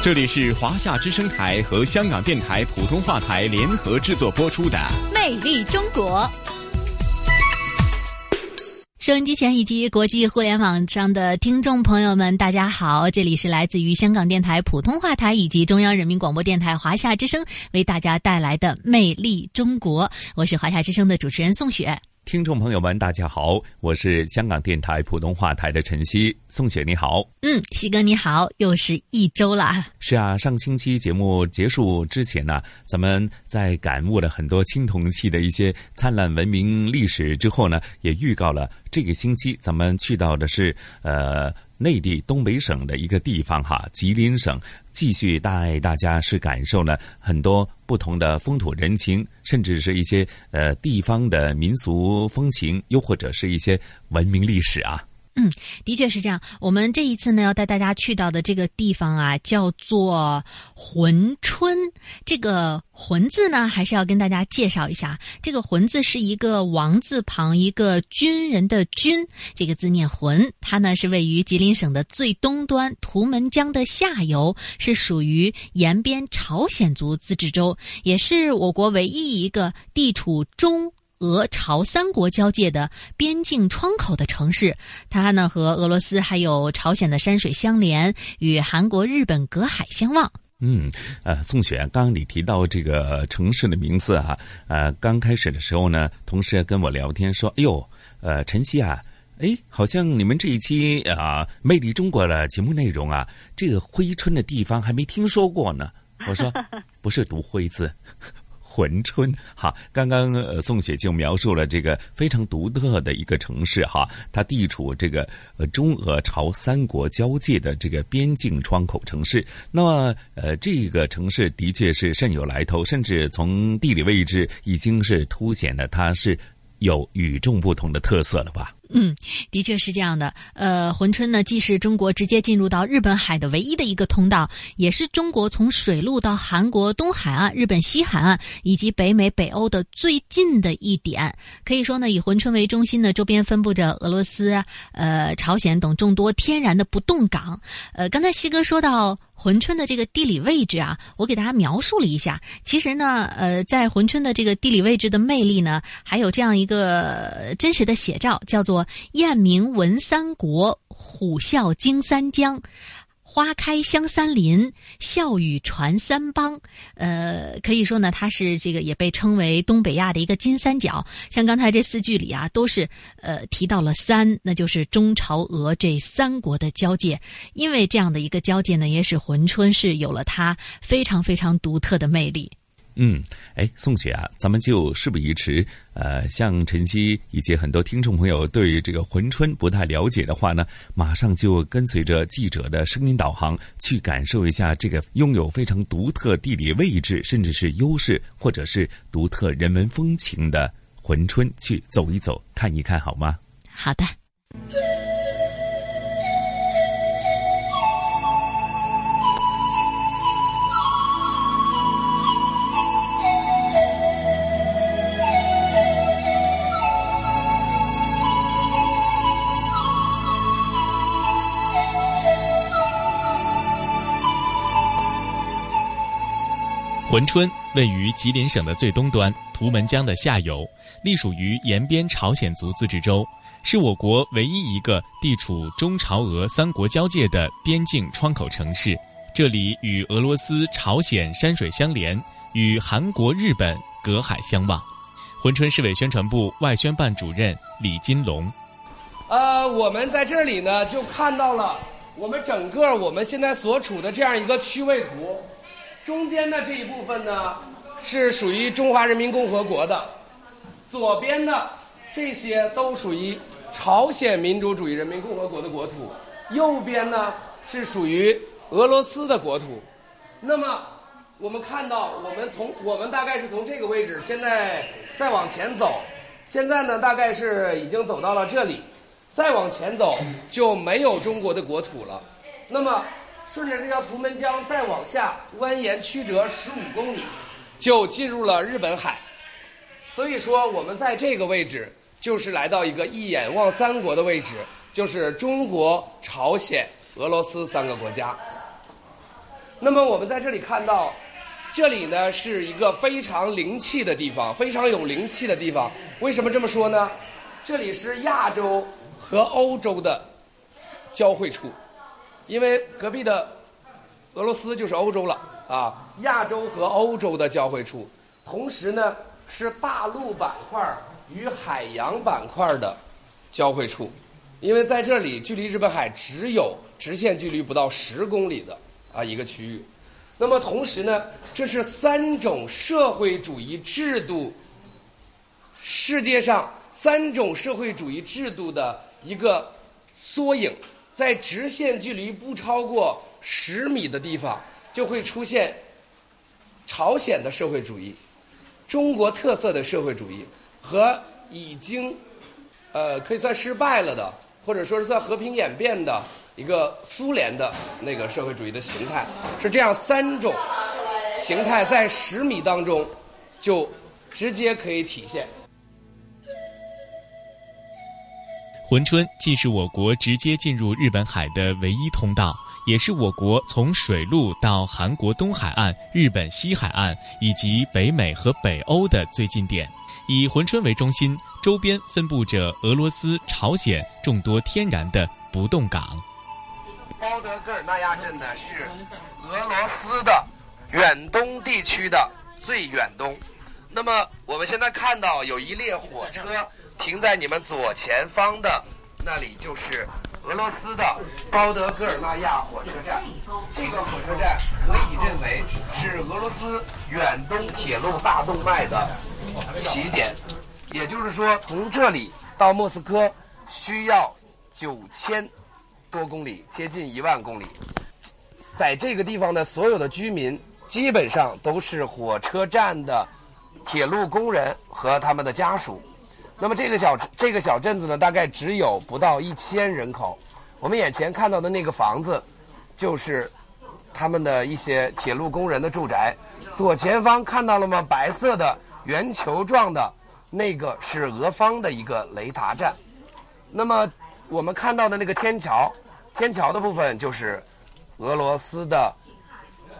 这里是华夏之声台和香港电台普通话台联合制作播出的《魅力中国》。收音机前以及国际互联网上的听众朋友们，大家好！这里是来自于香港电台普通话台以及中央人民广播电台华夏之声为大家带来的《魅力中国》，我是华夏之声的主持人宋雪。听众朋友们，大家好，我是香港电台普通话台的晨曦，宋雪你好，嗯，西哥你好，又是一周了。是啊，上星期节目结束之前呢，咱们在感悟了很多青铜器的一些灿烂文明历史之后呢，也预告了这个星期咱们去到的是呃。内地东北省的一个地方哈，吉林省继续带大家是感受了很多不同的风土人情，甚至是一些呃地方的民俗风情，又或者是一些文明历史啊。嗯，的确是这样。我们这一次呢，要带大家去到的这个地方啊，叫做珲春。这个“珲”字呢，还是要跟大家介绍一下。这个“珲”字是一个王字旁一个军人的“军”，这个字念“珲”。它呢是位于吉林省的最东端，图们江的下游，是属于延边朝鲜族自治州，也是我国唯一一个地处中。俄朝三国交界的边境窗口的城市，它呢和俄罗斯还有朝鲜的山水相连，与韩国、日本隔海相望。嗯，呃，宋雪，刚刚你提到这个城市的名字哈，呃，刚开始的时候呢，同事跟我聊天说：“哎呦，呃，晨曦啊，哎，好像你们这一期啊《魅力中国》的节目内容啊，这个珲春的地方还没听说过呢。”我说：“ 不是读灰字。”珲春，哈，刚刚呃宋雪就描述了这个非常独特的一个城市哈，它地处这个呃中俄朝三国交界的这个边境窗口城市。那么呃这个城市的确是甚有来头，甚至从地理位置已经是凸显了它是有与众不同的特色了吧。嗯，的确是这样的。呃，珲春呢，既是中国直接进入到日本海的唯一的一个通道，也是中国从水路到韩国东海岸、日本西海岸以及北美、北欧的最近的一点。可以说呢，以珲春为中心呢，周边分布着俄罗斯、呃、朝鲜等众多天然的不动港。呃，刚才西哥说到。珲春的这个地理位置啊，我给大家描述了一下。其实呢，呃，在珲春的这个地理位置的魅力呢，还有这样一个真实的写照，叫做“雁鸣闻三国，虎啸惊三江”。花开香三林，笑语传三邦。呃，可以说呢，它是这个也被称为东北亚的一个金三角。像刚才这四句里啊，都是呃提到了三，那就是中朝俄这三国的交界。因为这样的一个交界呢，也使珲春市有了它非常非常独特的魅力。嗯，哎，宋雪啊，咱们就事不宜迟，呃，像晨曦以及很多听众朋友对这个珲春不太了解的话呢，马上就跟随着记者的声音导航，去感受一下这个拥有非常独特地理位置，甚至是优势，或者是独特人文风情的珲春，去走一走，看一看，好吗？好的。珲春位于吉林省的最东端，图们江的下游，隶属于延边朝鲜族自治州，是我国唯一一个地处中朝俄三国交界的边境窗口城市。这里与俄罗斯、朝鲜山水相连，与韩国、日本隔海相望。珲春市委宣传部外宣办主任李金龙。呃，我们在这里呢，就看到了我们整个我们现在所处的这样一个区位图。中间的这一部分呢，是属于中华人民共和国的；左边的这些都属于朝鲜民主主义人民共和国的国土；右边呢是属于俄罗斯的国土。那么，我们看到，我们从我们大概是从这个位置，现在再往前走，现在呢大概是已经走到了这里，再往前走就没有中国的国土了。那么顺着这条图们江再往下蜿蜒曲折十五公里，就进入了日本海。所以说，我们在这个位置就是来到一个一眼望三国的位置，就是中国、朝鲜、俄罗斯三个国家。那么我们在这里看到，这里呢是一个非常灵气的地方，非常有灵气的地方。为什么这么说呢？这里是亚洲和欧洲的交汇处，因为隔壁的俄罗斯就是欧洲了啊，亚洲和欧洲的交汇处，同时呢是大陆板块与海洋板块的交汇处，因为在这里距离日本海只有直线距离不到十公里的。啊，一个区域。那么同时呢，这是三种社会主义制度，世界上三种社会主义制度的一个缩影。在直线距离不超过十米的地方，就会出现朝鲜的社会主义、中国特色的社会主义和已经呃可以算失败了的，或者说是算和平演变的。一个苏联的那个社会主义的形态是这样三种形态在十米当中就直接可以体现。珲春既是我国直接进入日本海的唯一通道，也是我国从水路到韩国东海岸、日本西海岸以及北美和北欧的最近点。以珲春为中心，周边分布着俄罗斯、朝鲜众多天然的不动港。包德戈尔纳亚镇呢是俄罗斯的远东地区的最远东。那么我们现在看到有一列火车停在你们左前方的那里，就是俄罗斯的包德戈尔纳亚火车站。这个火车站可以认为是俄罗斯远东铁路大动脉的起点，也就是说，从这里到莫斯科需要九千。多公里，接近一万公里，在这个地方的所有的居民基本上都是火车站的铁路工人和他们的家属。那么这个小这个小镇子呢，大概只有不到一千人口。我们眼前看到的那个房子，就是他们的一些铁路工人的住宅。左前方看到了吗？白色的圆球状的那个是俄方的一个雷达站。那么。我们看到的那个天桥，天桥的部分就是俄罗斯的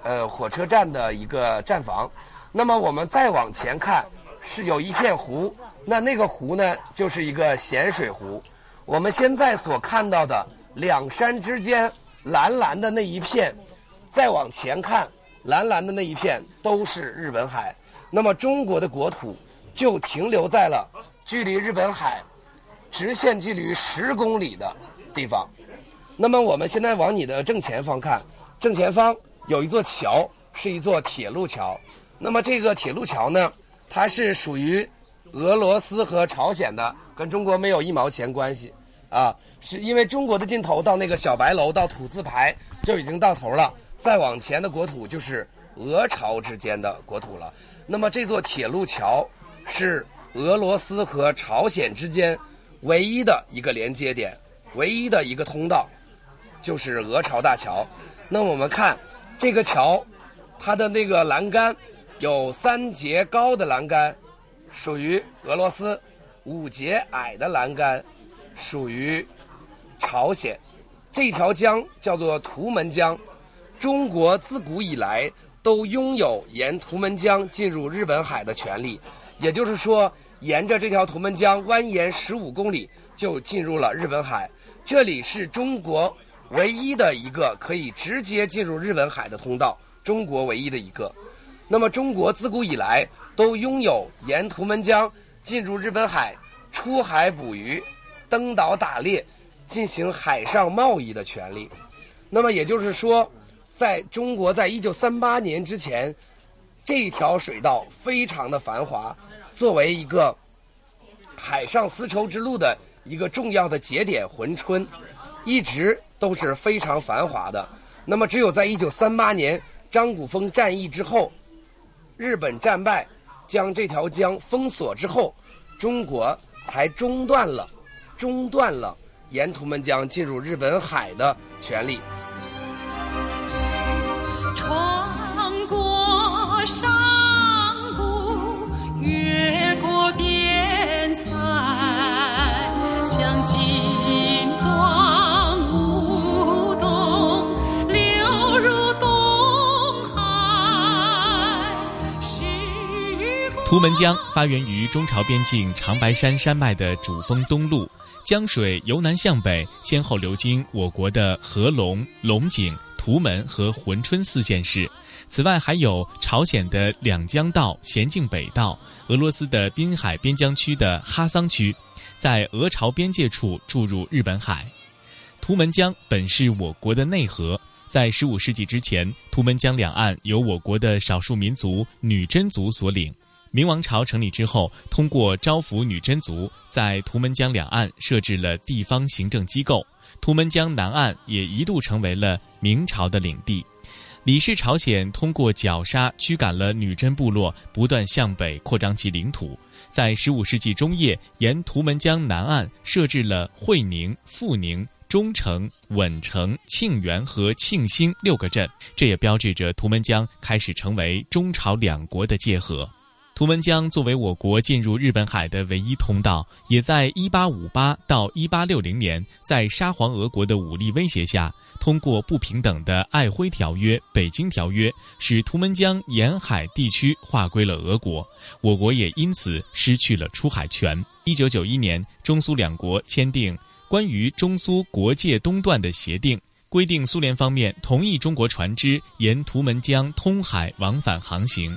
呃火车站的一个站房。那么我们再往前看，是有一片湖，那那个湖呢，就是一个咸水湖。我们现在所看到的两山之间蓝蓝的那一片，再往前看，蓝蓝的那一片都是日本海。那么中国的国土就停留在了距离日本海。直线距离十公里的地方，那么我们现在往你的正前方看，正前方有一座桥，是一座铁路桥。那么这个铁路桥呢，它是属于俄罗斯和朝鲜的，跟中国没有一毛钱关系啊。是因为中国的尽头到那个小白楼到土字牌就已经到头了，再往前的国土就是俄朝之间的国土了。那么这座铁路桥是俄罗斯和朝鲜之间。唯一的一个连接点，唯一的一个通道，就是俄朝大桥。那我们看这个桥，它的那个栏杆有三节高的栏杆，属于俄罗斯；五节矮的栏杆属于朝鲜。这条江叫做图门江，中国自古以来都拥有沿图门江进入日本海的权利。也就是说。沿着这条图门江蜿蜒十五公里，就进入了日本海。这里是中国唯一的一个可以直接进入日本海的通道，中国唯一的一个。那么，中国自古以来都拥有沿图门江进入日本海、出海捕鱼、登岛打猎、进行海上贸易的权利。那么，也就是说，在中国在一九三八年之前，这条水道非常的繁华。作为一个海上丝绸之路的一个重要的节点，珲春一直都是非常繁华的。那么，只有在一九三八年张古峰战役之后，日本战败，将这条江封锁之后，中国才中断了，中断了沿途们江进入日本海的权利。穿过山谷，越过边塞，向图们江发源于中朝边境长白山山脉的主峰东麓，江水由南向北，先后流经我国的合龙、龙井、图门和珲春四县市。此外，还有朝鲜的两江道、咸镜北道，俄罗斯的滨海边疆区的哈桑区，在俄朝边界处注入日本海。图们江本是我国的内河，在15世纪之前，图们江两岸由我国的少数民族女真族所领。明王朝成立之后，通过招抚女真族，在图们江两岸设置了地方行政机构。图们江南岸也一度成为了明朝的领地。李氏朝鲜通过绞杀驱赶了女真部落，不断向北扩张其领土。在15世纪中叶，沿图们江南岸设置了会宁、阜宁、中城、稳城、庆元和庆兴六个镇，这也标志着图们江开始成为中朝两国的界河。图们江作为我国进入日本海的唯一通道，也在1858到1860年，在沙皇俄国的武力威胁下，通过不平等的《瑷珲条约》《北京条约》，使图们江沿海地区划归了俄国，我国也因此失去了出海权。1991年，中苏两国签订关于中苏国界东段的协定。规定苏联方面同意中国船只沿图们江通海往返航行。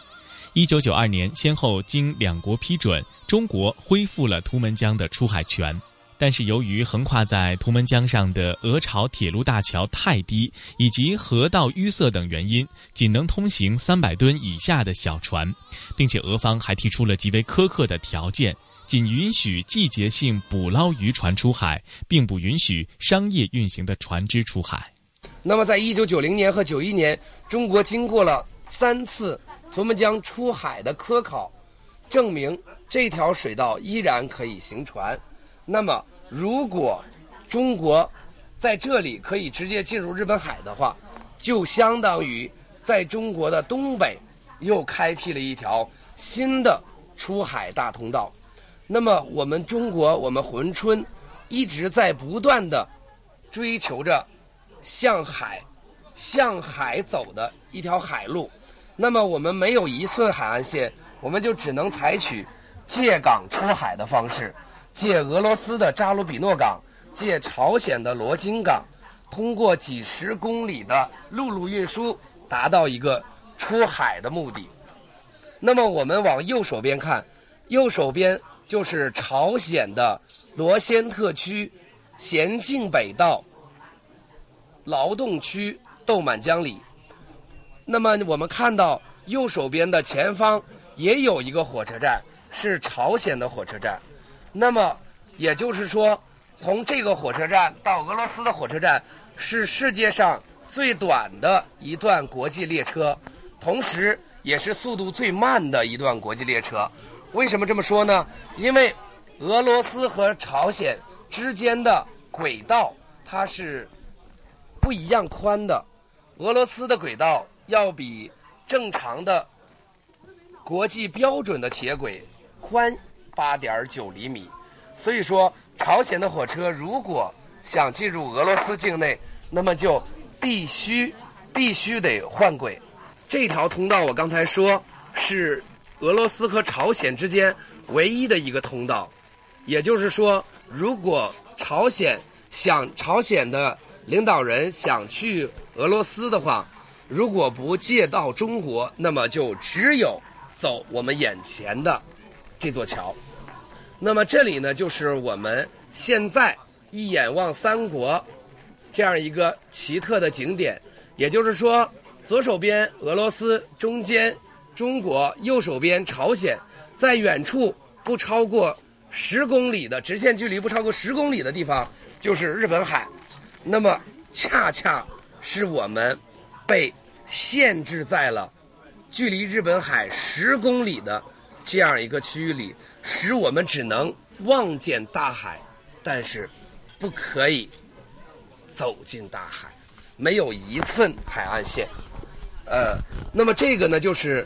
一九九二年，先后经两国批准，中国恢复了图们江的出海权。但是由于横跨在图们江上的俄朝铁路大桥太低，以及河道淤塞等原因，仅能通行三百吨以下的小船，并且俄方还提出了极为苛刻的条件，仅允许季节性捕捞渔船出海，并不允许商业运行的船只出海。那么，在一九九零年和九一年，中国经过了三次图们江出海的科考，证明这条水道依然可以行船。那么，如果中国在这里可以直接进入日本海的话，就相当于在中国的东北又开辟了一条新的出海大通道。那么，我们中国，我们珲春一直在不断的追求着向海、向海走的一条海路。那么，我们没有一寸海岸线，我们就只能采取借港出海的方式。借俄罗斯的扎鲁比诺港，借朝鲜的罗津港，通过几十公里的陆路运输，达到一个出海的目的。那么我们往右手边看，右手边就是朝鲜的罗先特区咸镜北道劳动区豆满江里。那么我们看到右手边的前方也有一个火车站，是朝鲜的火车站。那么也就是说，从这个火车站到俄罗斯的火车站是世界上最短的一段国际列车，同时也是速度最慢的一段国际列车。为什么这么说呢？因为俄罗斯和朝鲜之间的轨道它是不一样宽的，俄罗斯的轨道要比正常的国际标准的铁轨宽八点九厘米，所以说朝鲜的火车如果想进入俄罗斯境内，那么就必须必须得换轨。这条通道我刚才说是俄罗斯和朝鲜之间唯一的一个通道，也就是说，如果朝鲜想朝鲜的领导人想去俄罗斯的话，如果不借道中国，那么就只有走我们眼前的这座桥。那么这里呢，就是我们现在一眼望三国这样一个奇特的景点。也就是说，左手边俄罗斯，中间中国，右手边朝鲜，在远处不超过十公里的直线距离不超过十公里的地方，就是日本海。那么恰恰是我们被限制在了距离日本海十公里的这样一个区域里，使我们只能望见大海，但是不可以走进大海，没有一寸海岸线。呃，那么这个呢，就是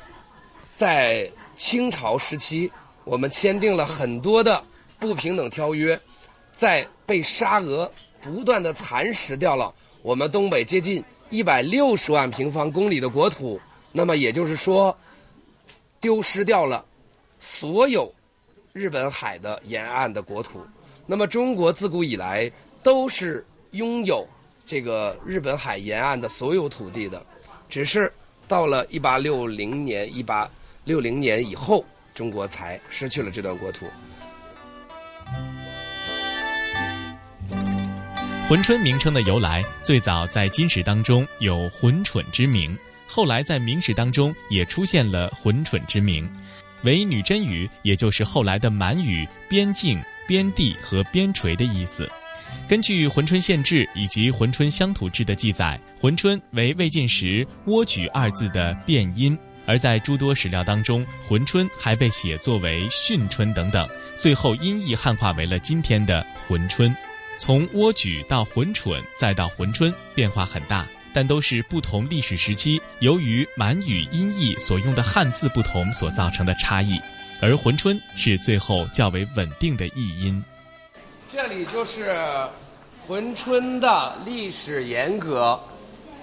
在清朝时期，我们签订了很多的不平等条约，在被沙俄不断的蚕食掉了我们东北接近一百六十万平方公里的国土，那么也就是说，丢失掉了所有日本海的沿岸的国土。那么中国自古以来都是拥有这个日本海沿岸的所有土地的。只是到了一八六零年、一八六零年以后，中国才失去了这段国土。珲春名称的由来，最早在金史当中有珲蠢之名，后来在明史当中也出现了珲蠢之名，为女真语，也就是后来的满语“边境”“边地”和“边陲”的意思。根据《珲春县志》以及《珲春乡土志》的记载，珲春为魏晋时“蜗举”二字的变音，而在诸多史料当中，珲春还被写作为训春等等，最后音译汉化为了今天的珲春。从蜗举到浑蠢，再到浑春，变化很大，但都是不同历史时期由于满语音译所用的汉字不同所造成的差异，而浑春是最后较为稳定的译音。这里就是浑春的历史沿革。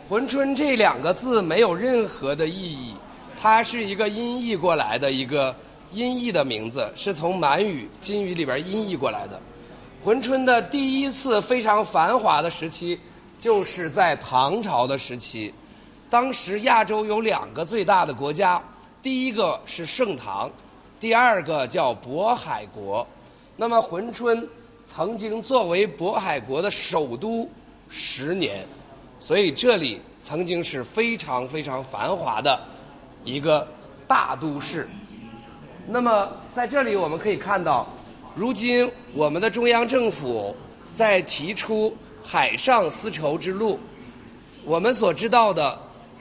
浑春这两个字没有任何的意义，它是一个音译过来的一个音译的名字，是从满语、金语里边音译过来的。珲春的第一次非常繁华的时期，就是在唐朝的时期。当时亚洲有两个最大的国家，第一个是盛唐，第二个叫渤海国。那么珲春曾经作为渤海国的首都十年，所以这里曾经是非常非常繁华的一个大都市。那么在这里我们可以看到。如今，我们的中央政府在提出海上丝绸之路。我们所知道的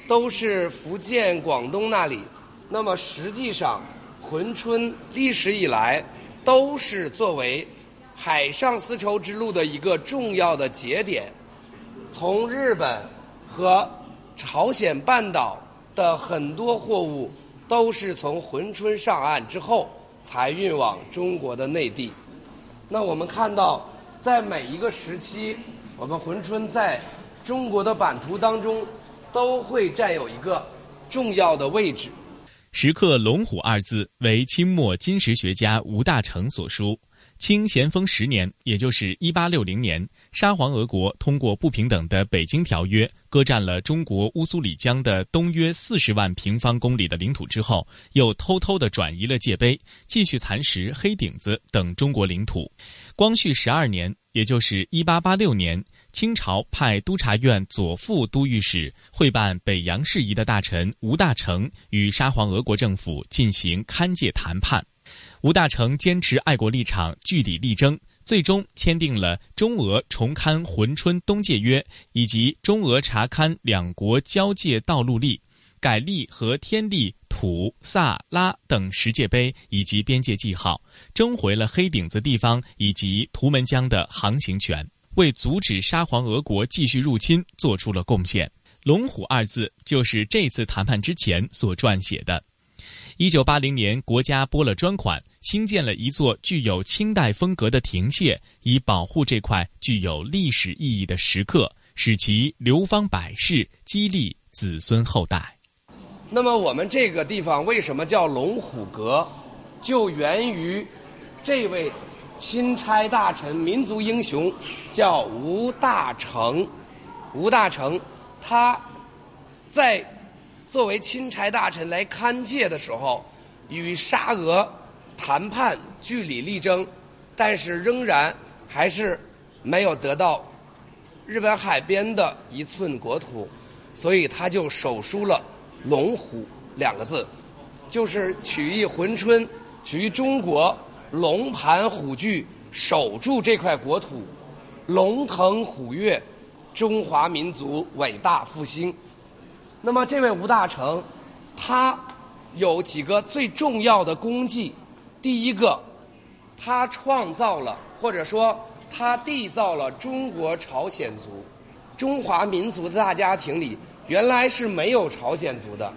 都是福建、广东那里。那么，实际上，珲春历史以来都是作为海上丝绸之路的一个重要的节点。从日本和朝鲜半岛的很多货物都是从珲春上岸之后。才运往中国的内地。那我们看到，在每一个时期，我们珲春在中国的版图当中都会占有一个重要的位置。石刻“龙虎”二字为清末金石学家吴大成所书。清咸丰十年，也就是一八六零年，沙皇俄国通过不平等的《北京条约》，割占了中国乌苏里江的东约四十万平方公里的领土之后，又偷偷地转移了界碑，继续蚕食黑顶子等中国领土。光绪十二年，也就是一八八六年，清朝派督察院左副都御史会办北洋事宜的大臣吴大成与沙皇俄国政府进行勘界谈判。吴大成坚持爱国立场，据理力争，最终签订了中俄重勘珲春东界约以及中俄查勘两国交界道路例，改立和天立、土、萨、拉等十界碑以及边界记号，征回了黑顶子地方以及图们江的航行权，为阻止沙皇俄国继续入侵做出了贡献。龙虎二字就是这次谈判之前所撰写的。一九八零年，国家拨了专款，新建了一座具有清代风格的亭榭，以保护这块具有历史意义的石刻，使其流芳百世，激励子孙后代。那么，我们这个地方为什么叫龙虎阁？就源于这位钦差大臣、民族英雄，叫吴大成。吴大成，他在。作为钦差大臣来勘界的时候，与沙俄谈判据理力争，但是仍然还是没有得到日本海边的一寸国土，所以他就手书了“龙虎”两个字，就是取意珲春，取意中国龙盘虎踞，守住这块国土，龙腾虎跃，中华民族伟大复兴。那么这位吴大成，他有几个最重要的功绩。第一个，他创造了或者说他缔造了中国朝鲜族。中华民族的大家庭里，原来是没有朝鲜族的。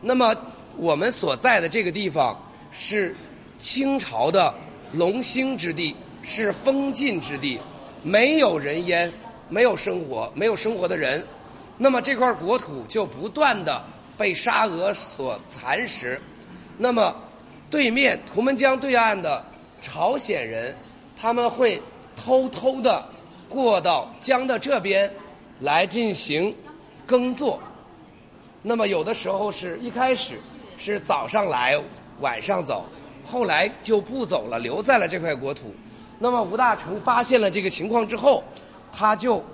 那么我们所在的这个地方是清朝的龙兴之地，是封禁之地，没有人烟，没有生活，没有生活的人。那么这块国土就不断的被沙俄所蚕食。那么对面图们江对岸的朝鲜人，他们会偷偷的过到江的这边来进行耕作。那么有的时候是一开始是早上来，晚上走，后来就不走了，留在了这块国土。那么吴大成发现了这个情况之后，他就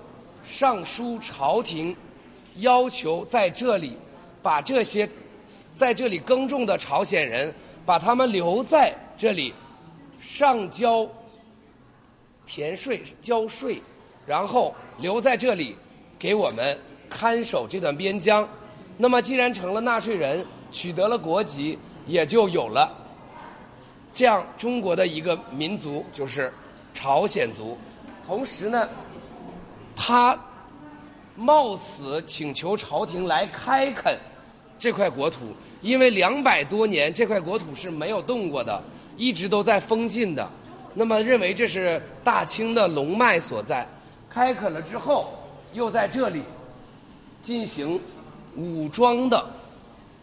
上书朝廷，要求在这里把这些在这里耕种的朝鲜人，把他们留在这里，上交田税、交税，然后留在这里给我们看守这段边疆。那么，既然成了纳税人，取得了国籍，也就有了这样中国的一个民族，就是朝鲜族。同时呢，他冒死请求朝廷来开垦这块国土，因为两百多年这块国土是没有动过的，一直都在封禁的。那么认为这是大清的龙脉所在，开垦了之后，又在这里进行武装的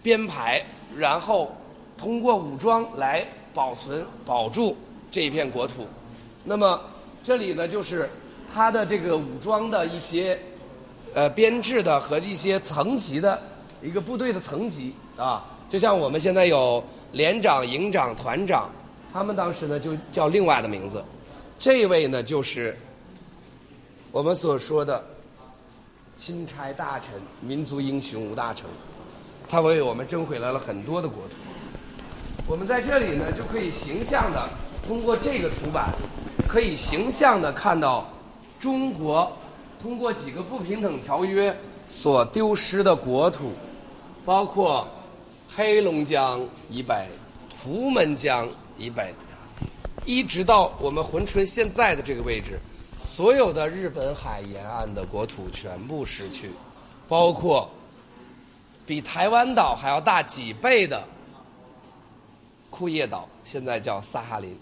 编排，然后通过武装来保存、保住这一片国土。那么这里呢，就是它的这个武装的一些呃编制的和一些层级的一个部队的层级啊，就像我们现在有连长、营长、团长，他们当时呢就叫另外的名字。这位呢就是我们所说的钦差大臣、民族英雄吴大成，他为我们争回来了很多的国土。我们在这里呢，就可以形象的通过这个图版，可以形象的看到中国通过几个不平等条约所丢失的国土，包括黑龙江以北、图们江以北，一直到我们珲春现在的这个位置，所有的日本海沿岸的国土全部失去，包括比台湾岛还要大几倍的库页岛，现在叫萨哈林。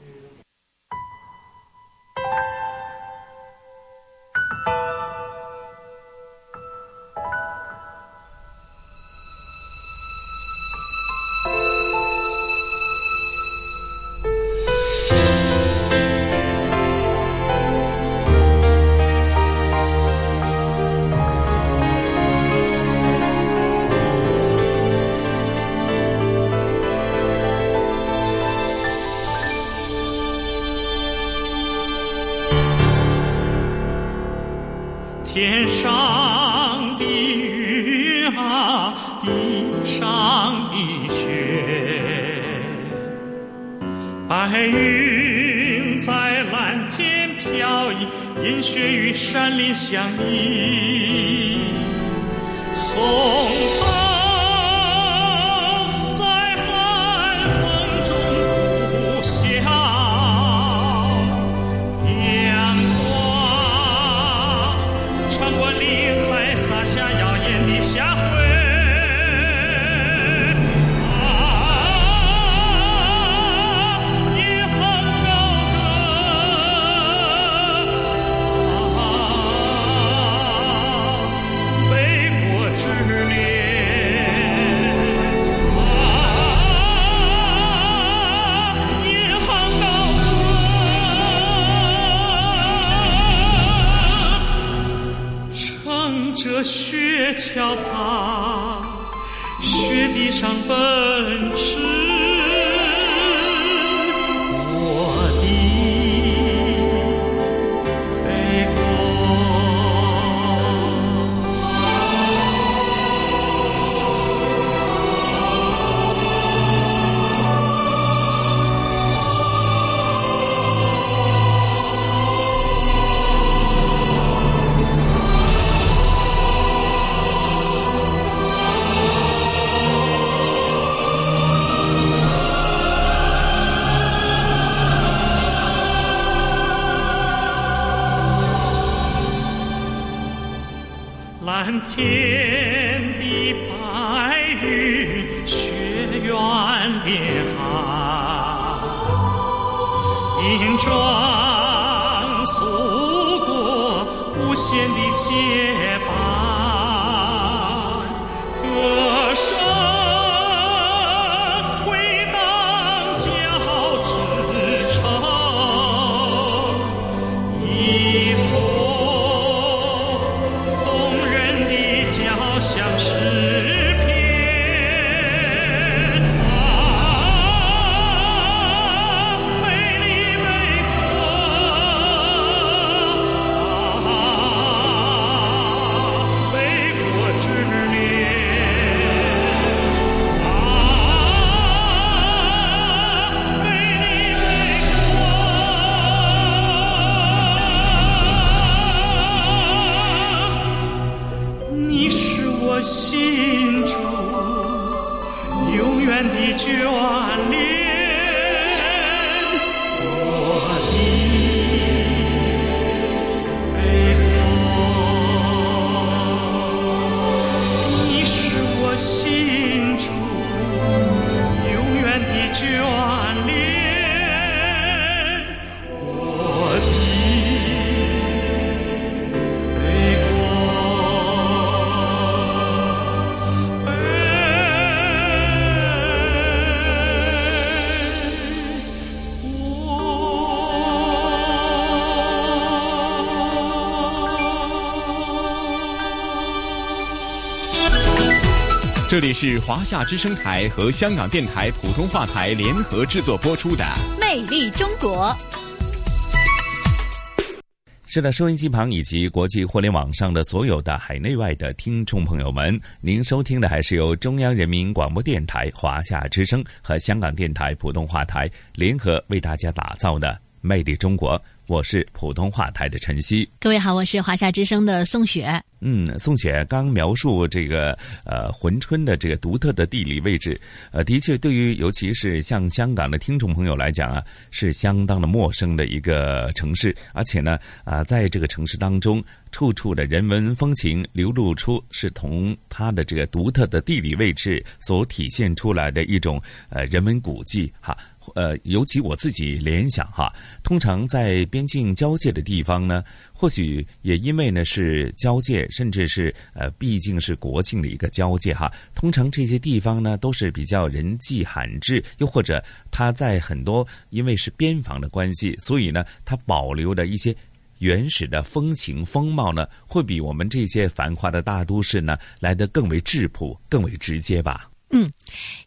天上的云啊，地上的雪，白云在蓝天飘逸，银雪与山林相依。松涛雪橇在雪地上奔驰，满天这里是华夏之声台和香港电台普通话台联合制作播出的《魅力中国。是的，收音机旁以及国际互联网上的所有的海内外的听众朋友们，您收听的还是由中央人民广播电台华夏之声和香港电台普通话台联合为大家打造的《魅力中国》，我是普通话台的晨曦。各位好，我是华夏之声的宋雪。嗯，宋雪刚描述这个呃珲春的这个独特的地理位置，呃，的确对于尤其是像香港的听众朋友来讲啊，是相当的陌生的一个城市，而且呢，啊、在这个城市当中，处处的人文风情流露出是同它的这个独特的地理位置所体现出来的一种呃人文古迹哈。呃，尤其我自己联想哈，通常在边境交界的地方呢，或许也因为呢是交界，甚至是呃，毕竟是国境的一个交界哈。通常这些地方呢都是比较人迹罕至，又或者它在很多因为是边防的关系，所以呢它保留的一些。原始的风情风貌呢，会比我们这些繁华的大都市呢来得更为质朴、更为直接吧。嗯，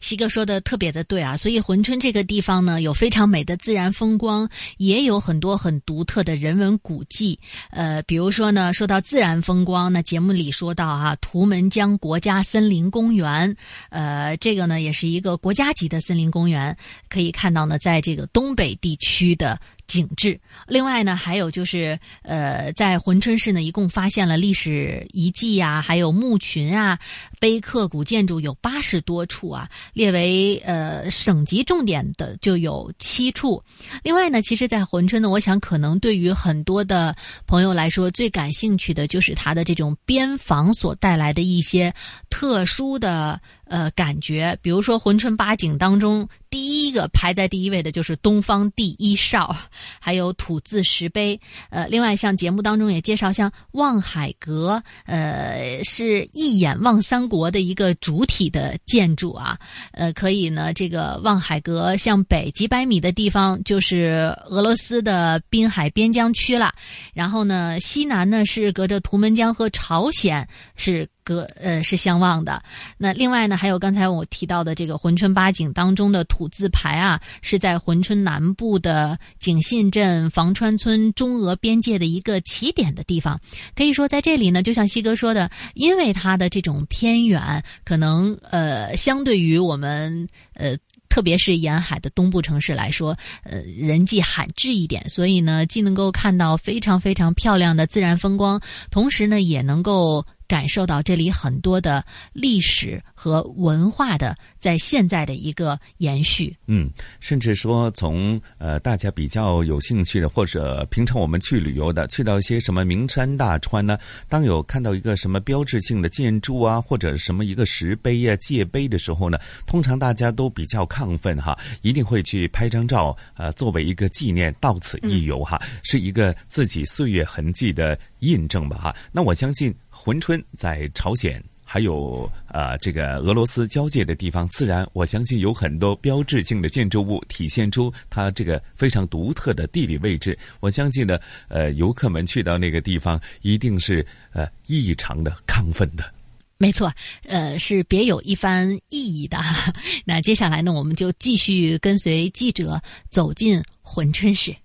西哥说的特别的对啊，所以珲春这个地方呢，有非常美的自然风光，也有很多很独特的人文古迹。呃，比如说呢，说到自然风光，那节目里说到哈、图们江国家森林公园，呃，这个呢也是一个国家级的森林公园，可以看到呢，在这个东北地区的。景致。另外呢，还有就是，呃，在珲春市呢，一共发现了历史遗迹啊，还有墓群啊、碑刻古建筑有八十多处啊，列为呃省级重点的就有七处。另外呢，其实，在珲春呢，我想可能对于很多的朋友来说，最感兴趣的就是它的这种边防所带来的一些特殊的呃感觉，比如说珲春八景当中，第一个排在第一位的就是东方第一哨，还有土字石碑。呃，另外像节目当中也介绍，像望海阁，呃，是一眼望三国的一个主体的建筑啊。呃，可以呢，这个望海阁向北几百米的地方就是俄罗斯的滨海边疆区了。然后呢，西南呢是隔着图们江和朝鲜是隔呃是相望的。那另外呢，还有刚才我提到的这个珲春八景当中的土字牌啊，是在珲春南部的景信镇房川村中俄边界的一个起点的地方。可以说在这里呢，就像西哥说的，因为它的这种偏远，可能呃相对于我们呃。特别是沿海的东部城市来说，呃，人迹罕至一点，所以呢，既能够看到非常非常漂亮的自然风光，同时呢，也能够感受到这里很多的历史和文化的在现在的一个延续。嗯，甚至说从呃大家比较有兴趣的，或者平常我们去旅游的，去到一些什么名山大川呢，当有看到一个什么标志性的建筑啊，或者什么一个石碑啊、界碑的时候呢，通常大家都比较亢奋哈，一定会去拍张照，呃，作为一个纪念，到此一游哈，是一个自己岁月痕迹的印证吧哈。那我相信珲春在朝鲜。还有呃，这个俄罗斯交界的地方，自然我相信有很多标志性的建筑物，体现出它这个非常独特的地理位置。我相信呢，呃，游客们去到那个地方，一定是呃异常的亢奋的。没错，呃，是别有一番意义的。那接下来呢，我们就继续跟随记者走进珲春市。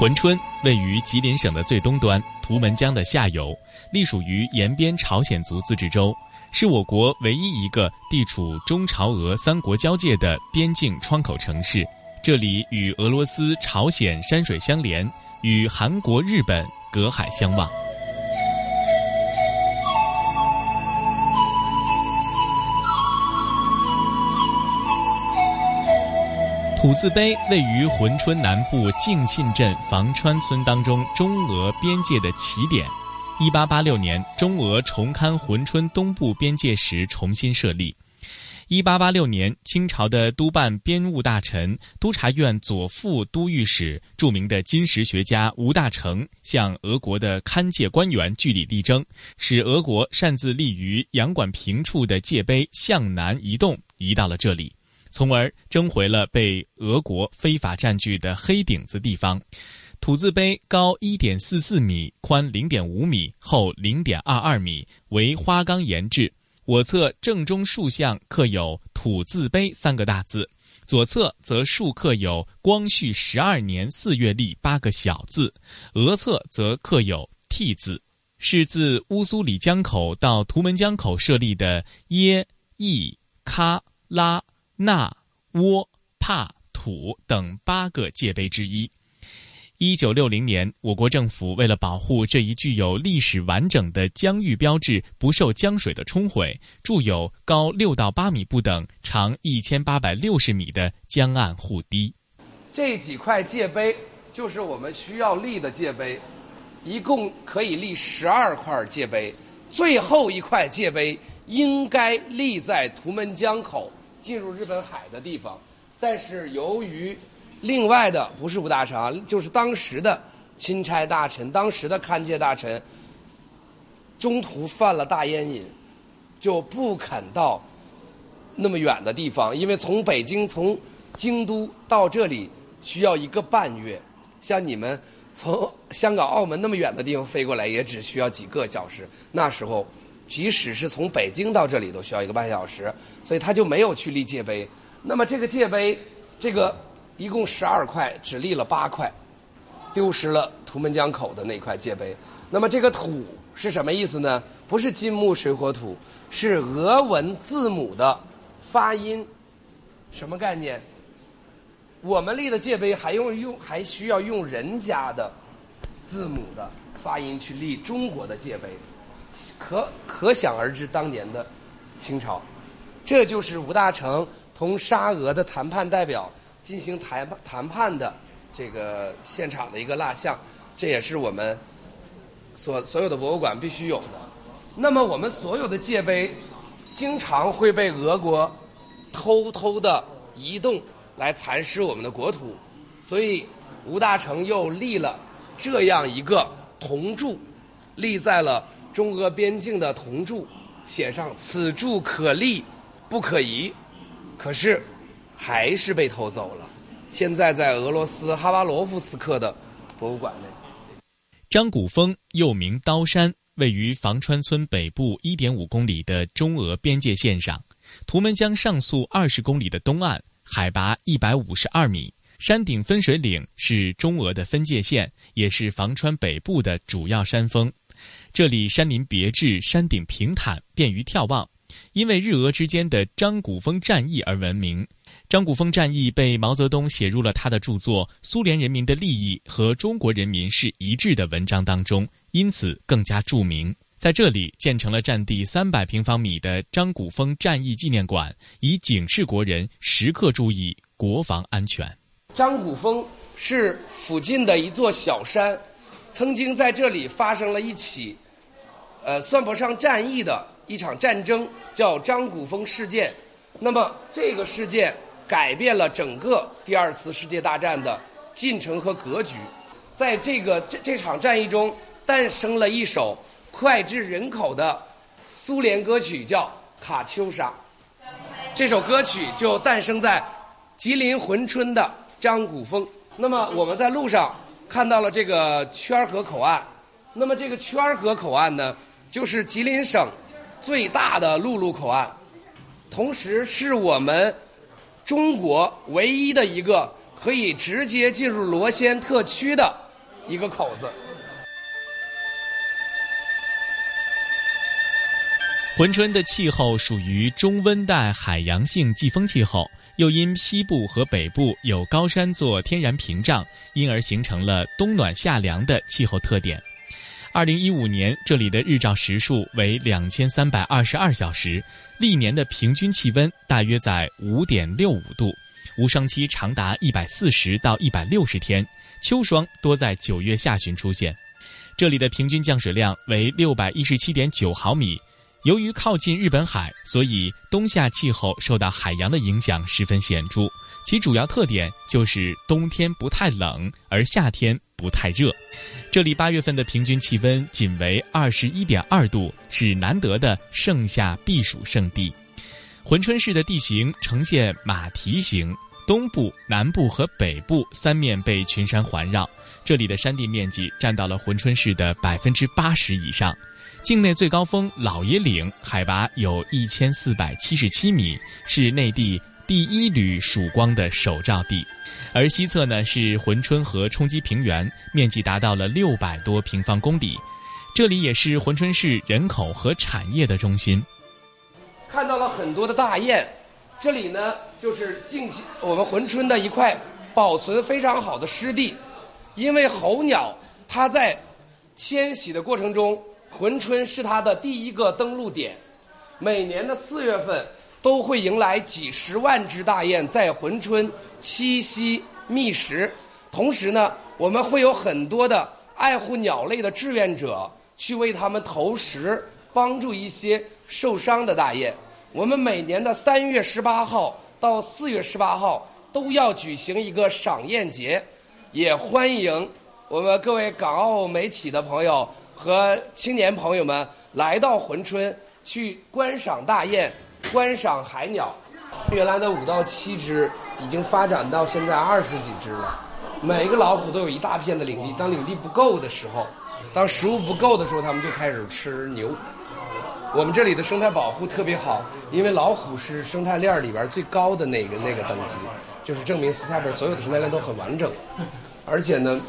珲春位于吉林省的最东端，图们江的下游，隶属于延边朝鲜族自治州，是我国唯一一个地处中朝俄三国交界的边境窗口城市。这里与俄罗斯、朝鲜山水相连，与韩国、日本隔海相望。土字碑位于珲春南部静信镇房川村当中中俄边界的起点。一八八六年，中俄重勘珲春东部边界时重新设立。一八八六年，清朝的督办边务大臣、督察院左副都御史、著名的金石学家吴大成向俄国的勘界官员据理力争，使俄国擅自立于杨管平处的界碑向南移动，移到了这里。从而争回了被俄国非法占据的黑顶子地方。土字碑高一点四四米，宽零点五米，厚零点二二米，为花岗岩制。我侧正中竖向刻有“土字碑”三个大字，左侧则竖刻有“光绪十二年四月立”八个小字，额侧则刻有 “T” 字，是自乌苏里江口到图们江口设立的耶、义、喀、拉。纳、窝、帕、土等八个界碑之一。一九六零年，我国政府为了保护这一具有历史完整的疆域标志不受江水的冲毁，筑有高六到八米不等、长一千八百六十米的江岸护堤。这几块界碑就是我们需要立的界碑，一共可以立十二块界碑。最后一块界碑应该立在图们江口。进入日本海的地方，但是由于另外的不是吴大成，就是当时的钦差大臣、当时的勘界大臣，中途犯了大烟瘾，就不肯到那么远的地方，因为从北京从京都到这里需要一个半月，像你们从香港、澳门那么远的地方飞过来，也只需要几个小时。那时候。即使是从北京到这里都需要一个半小时，所以他就没有去立界碑。那么这个界碑，这个一共十二块，只立了八块，丢失了图们江口的那块界碑。那么这个土是什么意思呢？不是金木水火土，是俄文字母的发音，什么概念？我们立的界碑还用用还需要用人家的字母的发音去立中国的界碑。可可想而知，当年的清朝，这就是吴大成同沙俄的谈判代表进行谈谈判的这个现场的一个蜡像，这也是我们所所有的博物馆必须有的。那么，我们所有的界碑经常会被俄国偷偷的移动来蚕食我们的国土，所以吴大成又立了这样一个铜柱，立在了。中俄边境的铜柱，写上“此柱可立，不可移”，可是还是被偷走了。现在在俄罗斯哈巴罗夫斯克的博物馆内。张古峰又名刀山，位于房川村北部一点五公里的中俄边界线上，图们江上溯二十公里的东岸，海拔一百五十二米，山顶分水岭是中俄的分界线，也是防川北部的主要山峰。这里山林别致，山顶平坦，便于眺望。因为日俄之间的张古峰战役而闻名。张古峰战役被毛泽东写入了他的著作《苏联人民的利益和中国人民是一致》的文章当中，因此更加著名。在这里建成了占地三百平方米的张古峰战役纪念馆，以警示国人时刻注意国防安全。张古峰是附近的一座小山，曾经在这里发生了一起，呃，算不上战役的一场战争，叫张古峰事件。那么这个事件改变了整个第二次世界大战的进程和格局。在这个这这场战役中，诞生了一首脍炙人口的苏联歌曲，叫《卡秋莎》。这首歌曲就诞生在吉林珲春的张古峰。那么我们在路上看到了这个圈河口岸，那么这个圈河口岸呢，就是吉林省最大的陆路口岸，同时是我们中国唯一的一个可以直接进入罗先特区的一个口子。珲春的气候属于中温带海洋性季风气候，又因西部和北部有高山做天然屏障，因而形成了冬暖夏凉的气候特点。二零一五年，这里的日照时数为两千三百二十二小时，历年的平均气温大约在五点六五度，无霜期长达一百四十到一百六十天，秋霜多在九月下旬出现。这里的平均降水量为六百一十七点九毫米。由于靠近日本海，所以冬夏气候受到海洋的影响十分显著。其主要特点就是冬天不太冷，而夏天不太热。这里八月份的平均气温仅为二十一点二度，是难得的盛夏避暑胜地。珲春市的地形呈现马蹄形，东部、南部和北部三面被群山环绕，这里的山地面积占到了珲春市的百分之八十以上。境内最高峰老爷岭海拔有一千四百七十七米，是内地第一缕曙光的首照地。而西侧呢是珲春河冲积平原，面积达到了六百多平方公里。这里也是珲春市人口和产业的中心。看到了很多的大雁，这里呢就是近我们珲春的一块保存非常好的湿地，因为候鸟它在迁徙的过程中，珲春是它的第一个登陆点，每年的四月份都会迎来几十万只大雁在珲春栖息觅食，同时呢，我们会有很多的爱护鸟类的志愿者去为它们投食，帮助一些受伤的大雁。我们每年的三月十八号到四月十八号都要举行一个赏雁节，也欢迎我们各位港澳媒体的朋友和青年朋友们来到珲春去观赏大雁、观赏海鸟。原来的五到七只已经发展到现在二十几只了。每个老虎都有一大片的领地，当领地不够的时候，当食物不够的时候，它们就开始吃牛。我们这里的生态保护特别好，因为老虎是生态链里边最高的那个那个等级，就是证明下边所有的生态链都很完整。而且呢，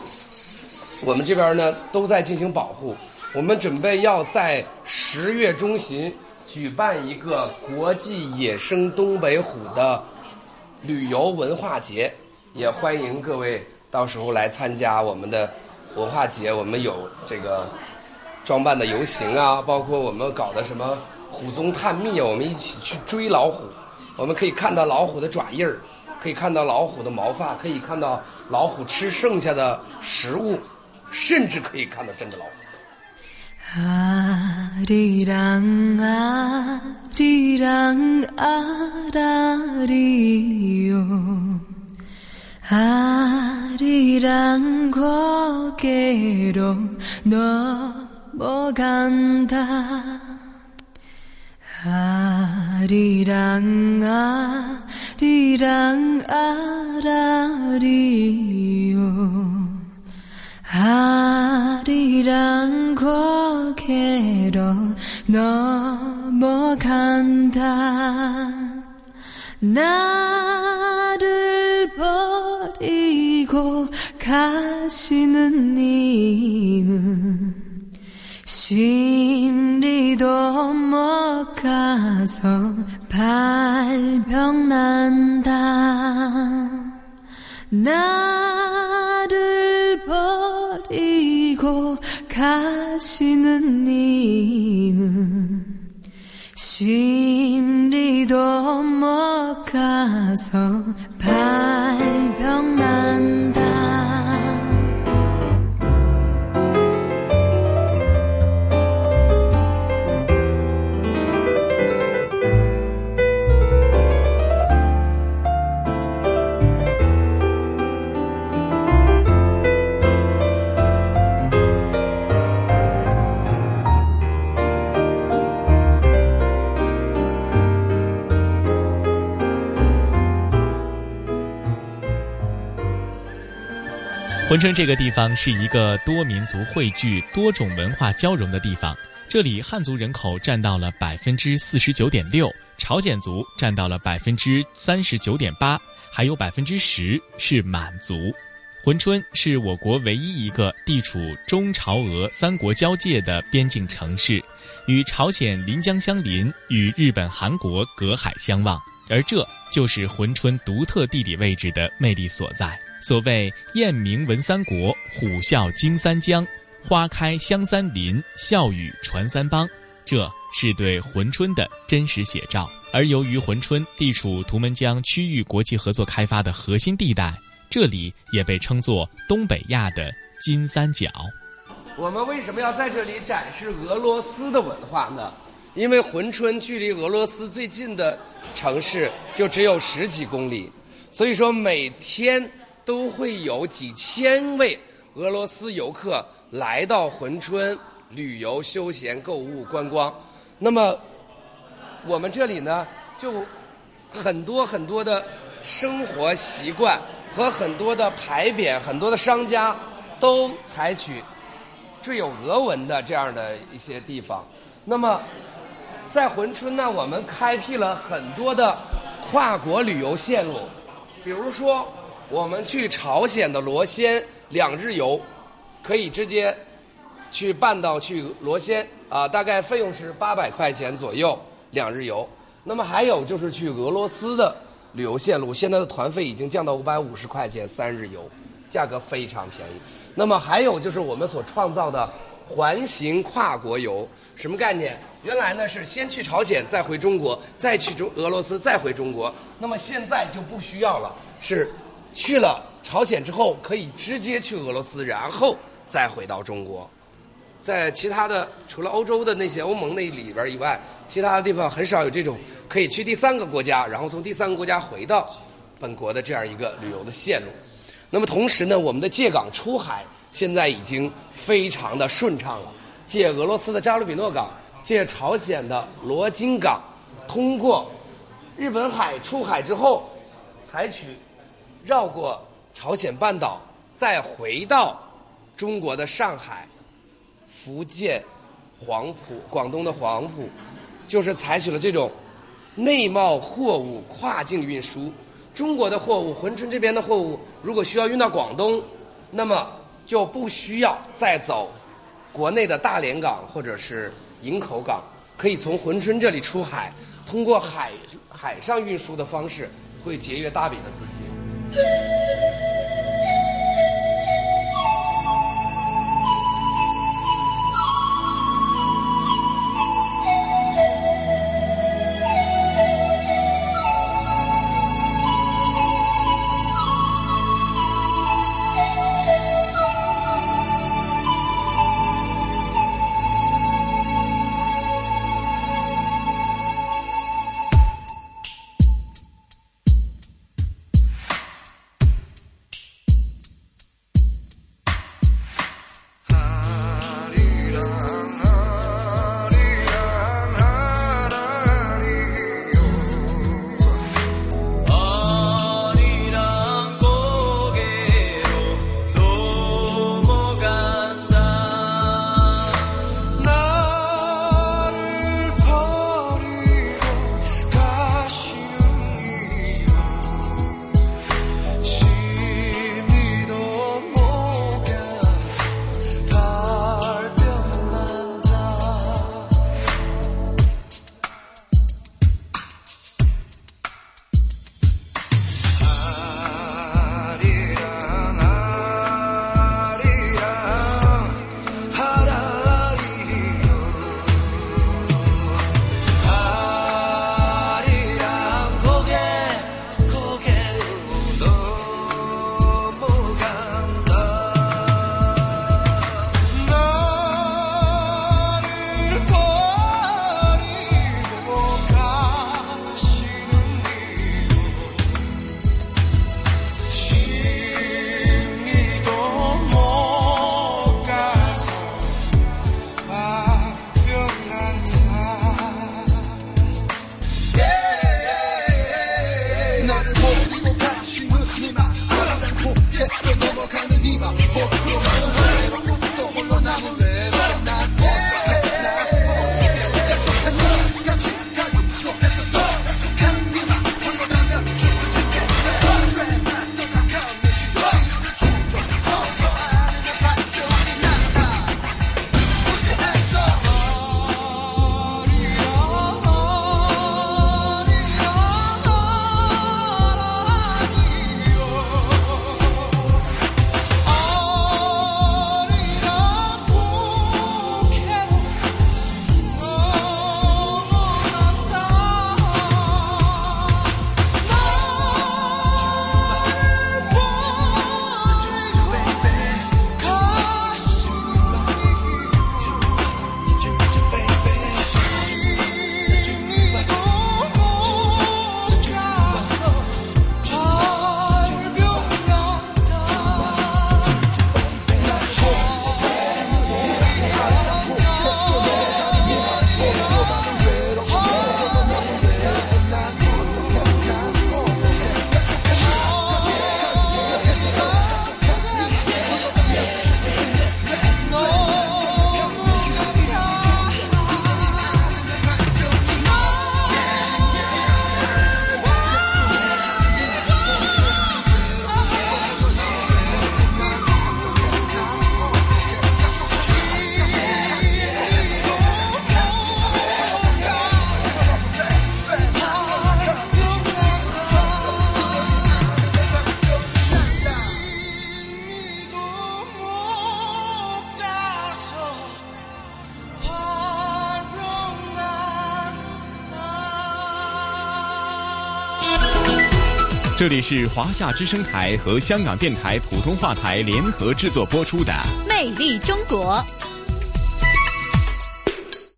我们这边呢都在进行保护。我们准备要在十月中旬举办一个国际野生东北虎的旅游文化节，也欢迎各位到时候来参加我们的文化节。我们有这个装扮的游行啊，包括我们搞的什么虎踪探秘啊，我们一起去追老虎。我们可以看到老虎的爪印儿，可以看到老虎的毛发，可以看到老虎吃剩下的食物，甚至可以看到真的老虎。啊哩当啊哩啊啦哩哟，啊哩当可给罗那么，啊哩当啊哩当啊啦哩哟。 아리랑 고개로 넘어간다. 나를 버리 가시는 님은 심리도 못 가서 발병난다 나를 버리고 가시는 님은 심리도 못 가서 발병난다 珲春这个地方是一个多民族汇聚、多种文化交融的地方。这里汉族人口占到了百分之四十九点六，朝鲜族占到了百分之三十九点八，还有百分之十是满族。珲春是我国唯一一个地处中朝俄三国交界的边境城市，与朝鲜临江相邻，与日本、韩国隔海相望，而这就是珲春独特地理位置的魅力所在。所谓“雁鸣闻三国，虎啸惊三江，花开香三林，笑语传三邦”，这是对珲春的真实写照。而由于珲春地处图们江区域国际合作开发的核心地带，这里也被称作东北亚的金三角。我们为什么要在这里展示俄罗斯的文化呢？因为珲春距离俄罗斯最近的城市就只有十几公里，所以说每天都会有几千位俄罗斯游客来到珲春旅游、休闲、购物、观光。那么我们这里呢，就很多很多的生活习惯和很多的牌匾，很多的商家都采取缀有俄文的这样的一些地方。那么，在珲春呢，我们开辟了很多的跨国旅游线路，比如说我们去朝鲜的罗先两日游，可以直接去办到去罗先啊，大概费用是八百块钱左右两日游。那么还有就是去俄罗斯的旅游线路，现在的团费已经降到五百五十块钱三日游，价格非常便宜。那么还有就是我们所创造的环形跨国游，什么概念？原来呢是先去朝鲜，再回中国，再去中俄罗斯，再回中国。那么现在就不需要了，是去了朝鲜之后可以直接去俄罗斯，然后再回到中国。在其他的除了欧洲的那些欧盟那里边以外，其他的地方很少有这种可以去第三个国家，然后从第三个国家回到本国的这样一个旅游的线路。那么同时呢，我们的借港出海现在已经非常的顺畅了。借俄罗斯的扎鲁比诺港，借朝鲜的罗津港，通过日本海出海之后，采取绕过朝鲜半岛，再回到中国的上海、福建、黄埔、广东的黄埔，就是采取了这种内贸货物跨境运输。中国的货物，珲春这边的货物，如果需要运到广东，那么就不需要再走国内的大连港或者是营口港，可以从珲春这里出海，通过海海上运输的方式，会节约大笔的资金。Thank you. 这里是华夏之声台和香港电台普通话台联合制作播出的《魅力中国》。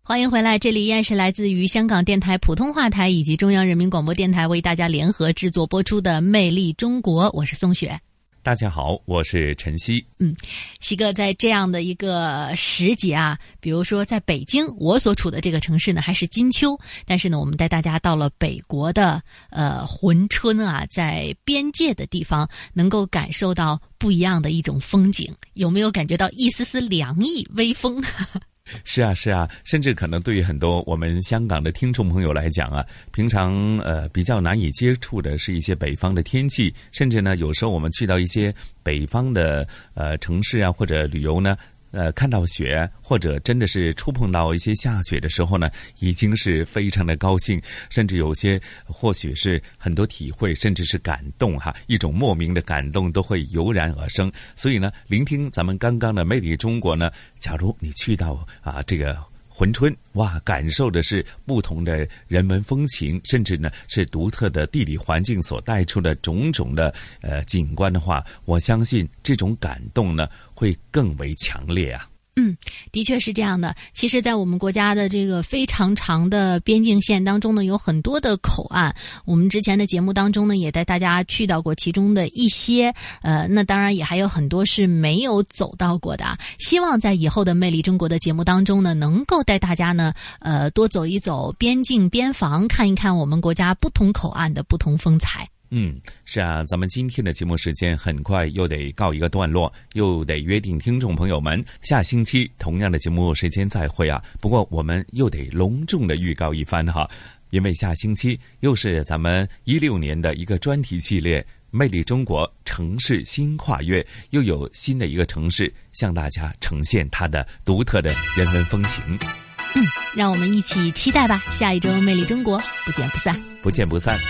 欢迎回来，这里依然是来自于香港电台普通话台以及中央人民广播电台为大家联合制作播出的《魅力中国》，我是宋雪。大家好，我是晨曦。嗯，西哥在这样的一个时节啊，比如说在北京，我所处的这个城市呢还是金秋，但是呢，我们带大家到了北国的呃珲春啊，在边界的地方，能够感受到不一样的一种风景，有没有感觉到一丝丝凉意、微风？是啊，是啊，甚至可能对于很多我们香港的听众朋友来讲啊，平常呃比较难以接触的是一些北方的天气，甚至呢，有时候我们去到一些北方的呃城市啊或者旅游呢。呃，看到雪，或者真的是触碰到一些下雪的时候呢，已经是非常的高兴，甚至有些或许是很多体会，甚至是感动哈，一种莫名的感动都会油然而生。所以呢，聆听咱们刚刚的《魅力中国》呢，假如你去到啊这个。珲春哇，感受的是不同的人文风情，甚至呢是独特的地理环境所带出的种种的呃景观的话，我相信这种感动呢会更为强烈啊。嗯，的确是这样的。其实，在我们国家的这个非常长的边境线当中呢，有很多的口岸。我们之前的节目当中呢，也带大家去到过其中的一些。呃，那当然也还有很多是没有走到过的。希望在以后的《魅力中国》的节目当中呢，能够带大家呢，呃，多走一走边境边防，看一看我们国家不同口岸的不同风采。嗯，是啊，咱们今天的节目时间很快又得告一个段落，又得约定听众朋友们下星期同样的节目时间再会啊。不过我们又得隆重的预告一番哈，因为下星期又是咱们一六年的一个专题系列《魅力中国城市新跨越》，又有新的一个城市向大家呈现它的独特的人文风情。嗯，让我们一起期待吧。下一周《魅力中国》，不见不散，不见不散。